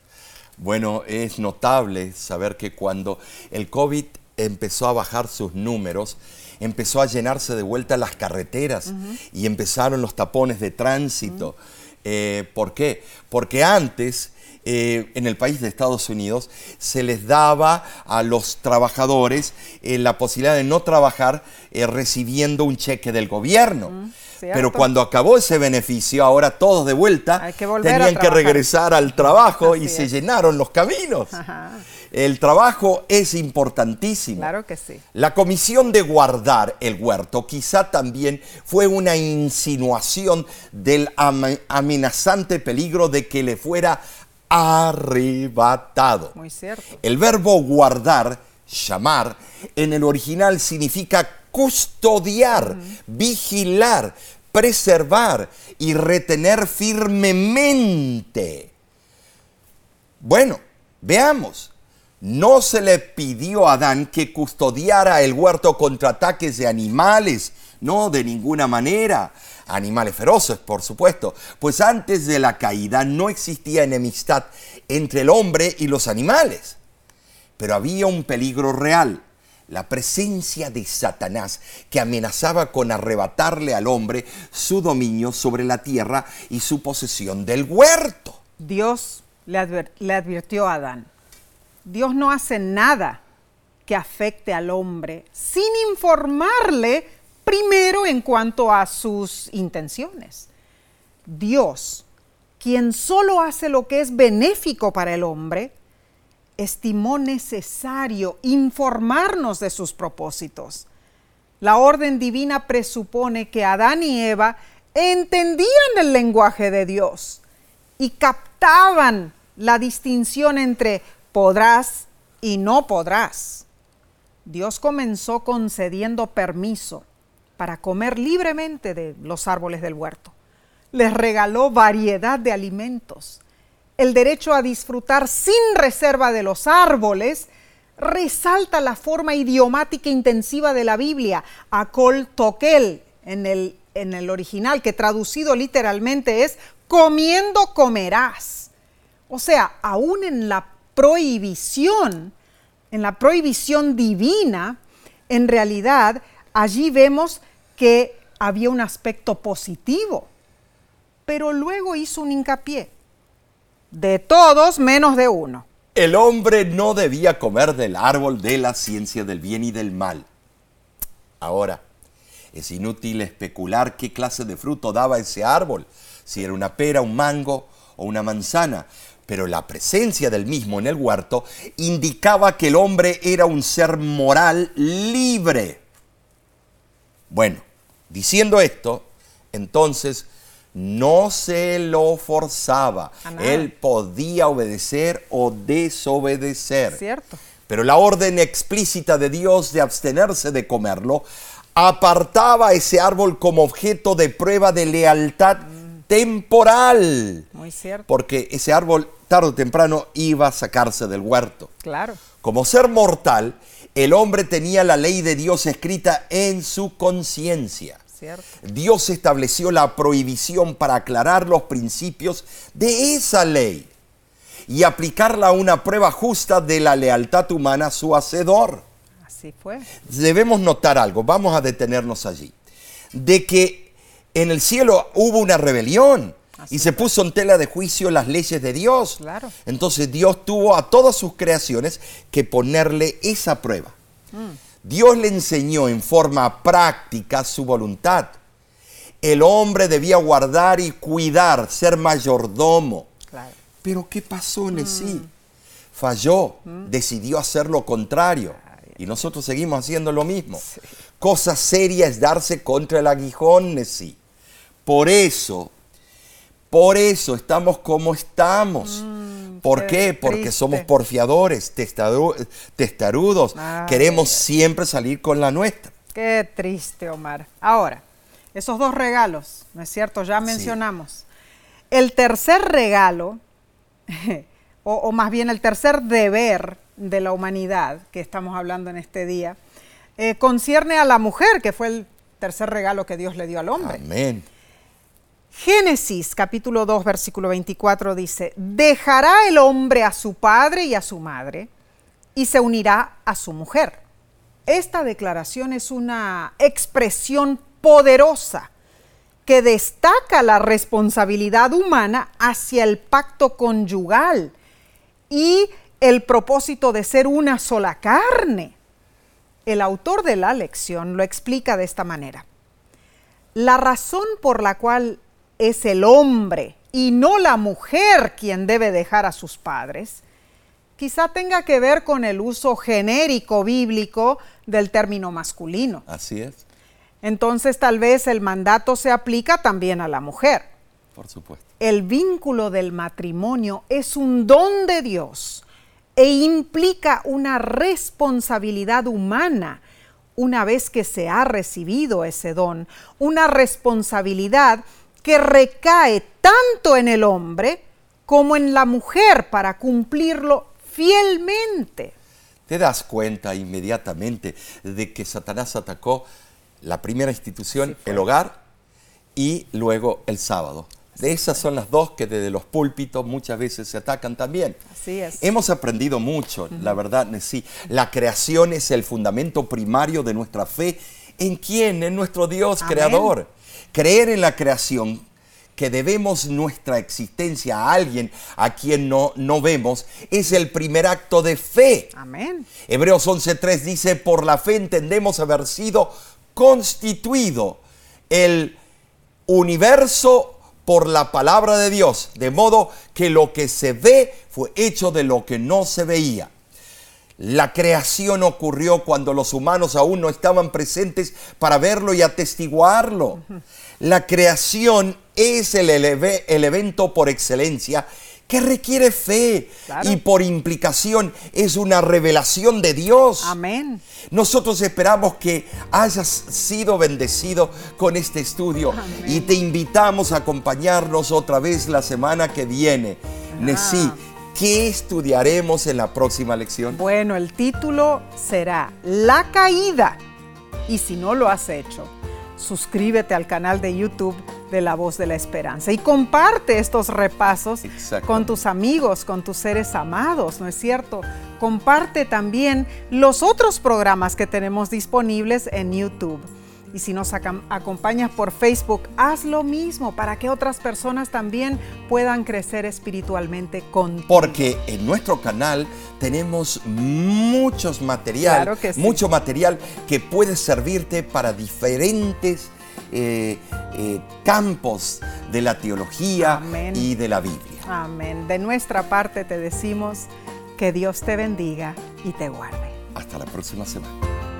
Bueno, es notable saber que cuando el COVID empezó a bajar sus números, empezó a llenarse de vuelta las carreteras y empezaron los tapones de tránsito. Eh, ¿Por qué? Porque antes, eh, en el país de Estados Unidos, se les daba a los trabajadores eh, la posibilidad de no trabajar eh, recibiendo un cheque del gobierno. cierto. Pero cuando acabó ese beneficio, ahora todos de vuelta que tenían que regresar al trabajo y se llenaron los caminos. Ajá. El trabajo es importantísimo. Claro que sí. La comisión de guardar el huerto quizá también fue una insinuación del amenazante peligro de que le fuera arrebatado. Muy cierto. El verbo guardar, llamar, en el original significa custodiar, vigilar, preservar y retener firmemente. Bueno, veamos. no se le pidió a Adán que custodiara el huerto contra ataques de animales, no, de ninguna manera. Animales feroces, por supuesto, pues antes de la caída no existía enemistad entre el hombre y los animales. Pero había un peligro real, la presencia de Satanás que amenazaba con arrebatarle al hombre su dominio sobre la tierra y su posesión del huerto. Dios le, advirtió a Adán, Dios no hace nada que afecte al hombre sin informarle primero en cuanto a sus intenciones. Dios, quien solo hace lo que es benéfico para el hombre, estimó necesario informarnos de sus propósitos. La orden divina presupone que Adán y Eva entendían el lenguaje de Dios y captaban la distinción entre podrás y no podrás. Dios comenzó concediendo permiso para comer libremente de los árboles del huerto. Les regaló variedad de alimentos. El derecho a disfrutar sin reserva de los árboles resalta la forma idiomática intensiva de la Biblia, akol tokel en el, en el original, que traducido literalmente es comiendo comerás. O sea, aún en la prohibición, en la prohibición divina, en realidad allí vemos que había un aspecto positivo, pero luego hizo un hincapié, de todos menos de uno. El hombre no debía comer del árbol de la ciencia del bien y del mal. Ahora, es inútil especular qué clase de fruto daba ese árbol, si era una pera, un mango o una manzana, pero la presencia del mismo en el huerto indicaba que el hombre era un ser moral libre. Bueno, diciendo esto, entonces no se lo forzaba. Él podía obedecer o desobedecer. Cierto. Pero la orden explícita de Dios de abstenerse de comerlo apartaba ese árbol como objeto de prueba de lealtad temporal. Muy cierto. Porque ese árbol tarde o temprano iba a sacarse del huerto. Claro. Como ser mortal, el hombre tenía la ley de Dios escrita en su conciencia. Dios estableció la prohibición para aclarar los principios de esa ley y aplicarla a una prueba justa de la lealtad humana a su hacedor. Así fue. Debemos notar algo, vamos a detenernos allí, de que en el cielo hubo una rebelión y se puso en tela de juicio las leyes de Dios. Claro. Entonces Dios tuvo a todas sus creaciones que ponerle esa prueba. Mm. Dios le enseñó en forma práctica su voluntad. El hombre debía guardar y cuidar, ser mayordomo. Pero ¿qué pasó en sí? Mm. Falló, mm. decidió hacer lo contrario. Y nosotros seguimos haciendo lo mismo. Cosa seria es darse contra el aguijón, sí. Por eso, por eso estamos como estamos. Mm, ¿Por qué? Porque somos porfiadores, testarudos. Queremos siempre salir con la nuestra. Qué triste, Omar. Ahora, esos dos regalos, ¿no es cierto? Ya mencionamos. El tercer regalo, <laughs> o, más bien el tercer deber de la humanidad que estamos hablando en este día, eh, concierne a la mujer, que fue el tercer regalo que Dios le dio al hombre. Amén. Génesis capítulo 2 versículo 24 dice, dejará el hombre a su padre y a su madre y se unirá a su mujer. Esta declaración es una expresión poderosa que destaca la responsabilidad humana hacia el pacto conyugal y el propósito de ser una sola carne. El autor de la lección lo explica de esta manera. La razón por la cual es el hombre y no la mujer quien debe dejar a sus padres, quizá tenga que ver con el uso genérico bíblico del término masculino. Así es. Entonces tal vez el mandato se aplica también a la mujer. Por supuesto. El vínculo del matrimonio es un don de Dios e implica una responsabilidad humana una vez que se ha recibido ese don, una responsabilidad que recae tanto en el hombre como en la mujer para cumplirlo fielmente. Te das cuenta inmediatamente de que Satanás atacó la primera institución, el hogar, y luego el sábado. De esas son las dos que desde los púlpitos muchas veces se atacan también. Así es. Hemos aprendido mucho, la verdad, sí. La creación es el fundamento primario de nuestra fe. ¿En quién? En nuestro Dios Amén. creador. Creer en la creación, que debemos nuestra existencia a alguien a quien no, no vemos, es el primer acto de fe. Amén. Hebreos 11.3 dice, por la fe entendemos haber sido constituido el universo por la palabra de Dios, de modo que lo que se ve fue hecho de lo que no se veía. La creación ocurrió cuando los humanos aún no estaban presentes para verlo y atestiguarlo. La creación es el, eleve- el evento por excelencia que requiere fe Claro. y por implicación es una revelación de Dios. Amén. Nosotros esperamos que hayas sido bendecido con este estudio Amén. y te invitamos a acompañarnos otra vez la semana que viene. Nesí, ¿qué estudiaremos en la próxima lección? Bueno, el título será La caída. Y si no lo has hecho, suscríbete al canal de YouTube de La Voz de la Esperanza y comparte estos repasos con tus amigos, con tus seres amados, ¿no es cierto? Comparte también los otros programas que tenemos disponibles en YouTube. Y si nos acompañas por Facebook, haz lo mismo para que otras personas también puedan crecer espiritualmente contigo. Porque en nuestro canal tenemos muchos material, Claro que sí. mucho material que puede servirte para diferentes eh, eh, campos de la teología Amén. y de la Biblia. Amén. De nuestra parte te decimos que Dios te bendiga y te guarde. Hasta la próxima semana.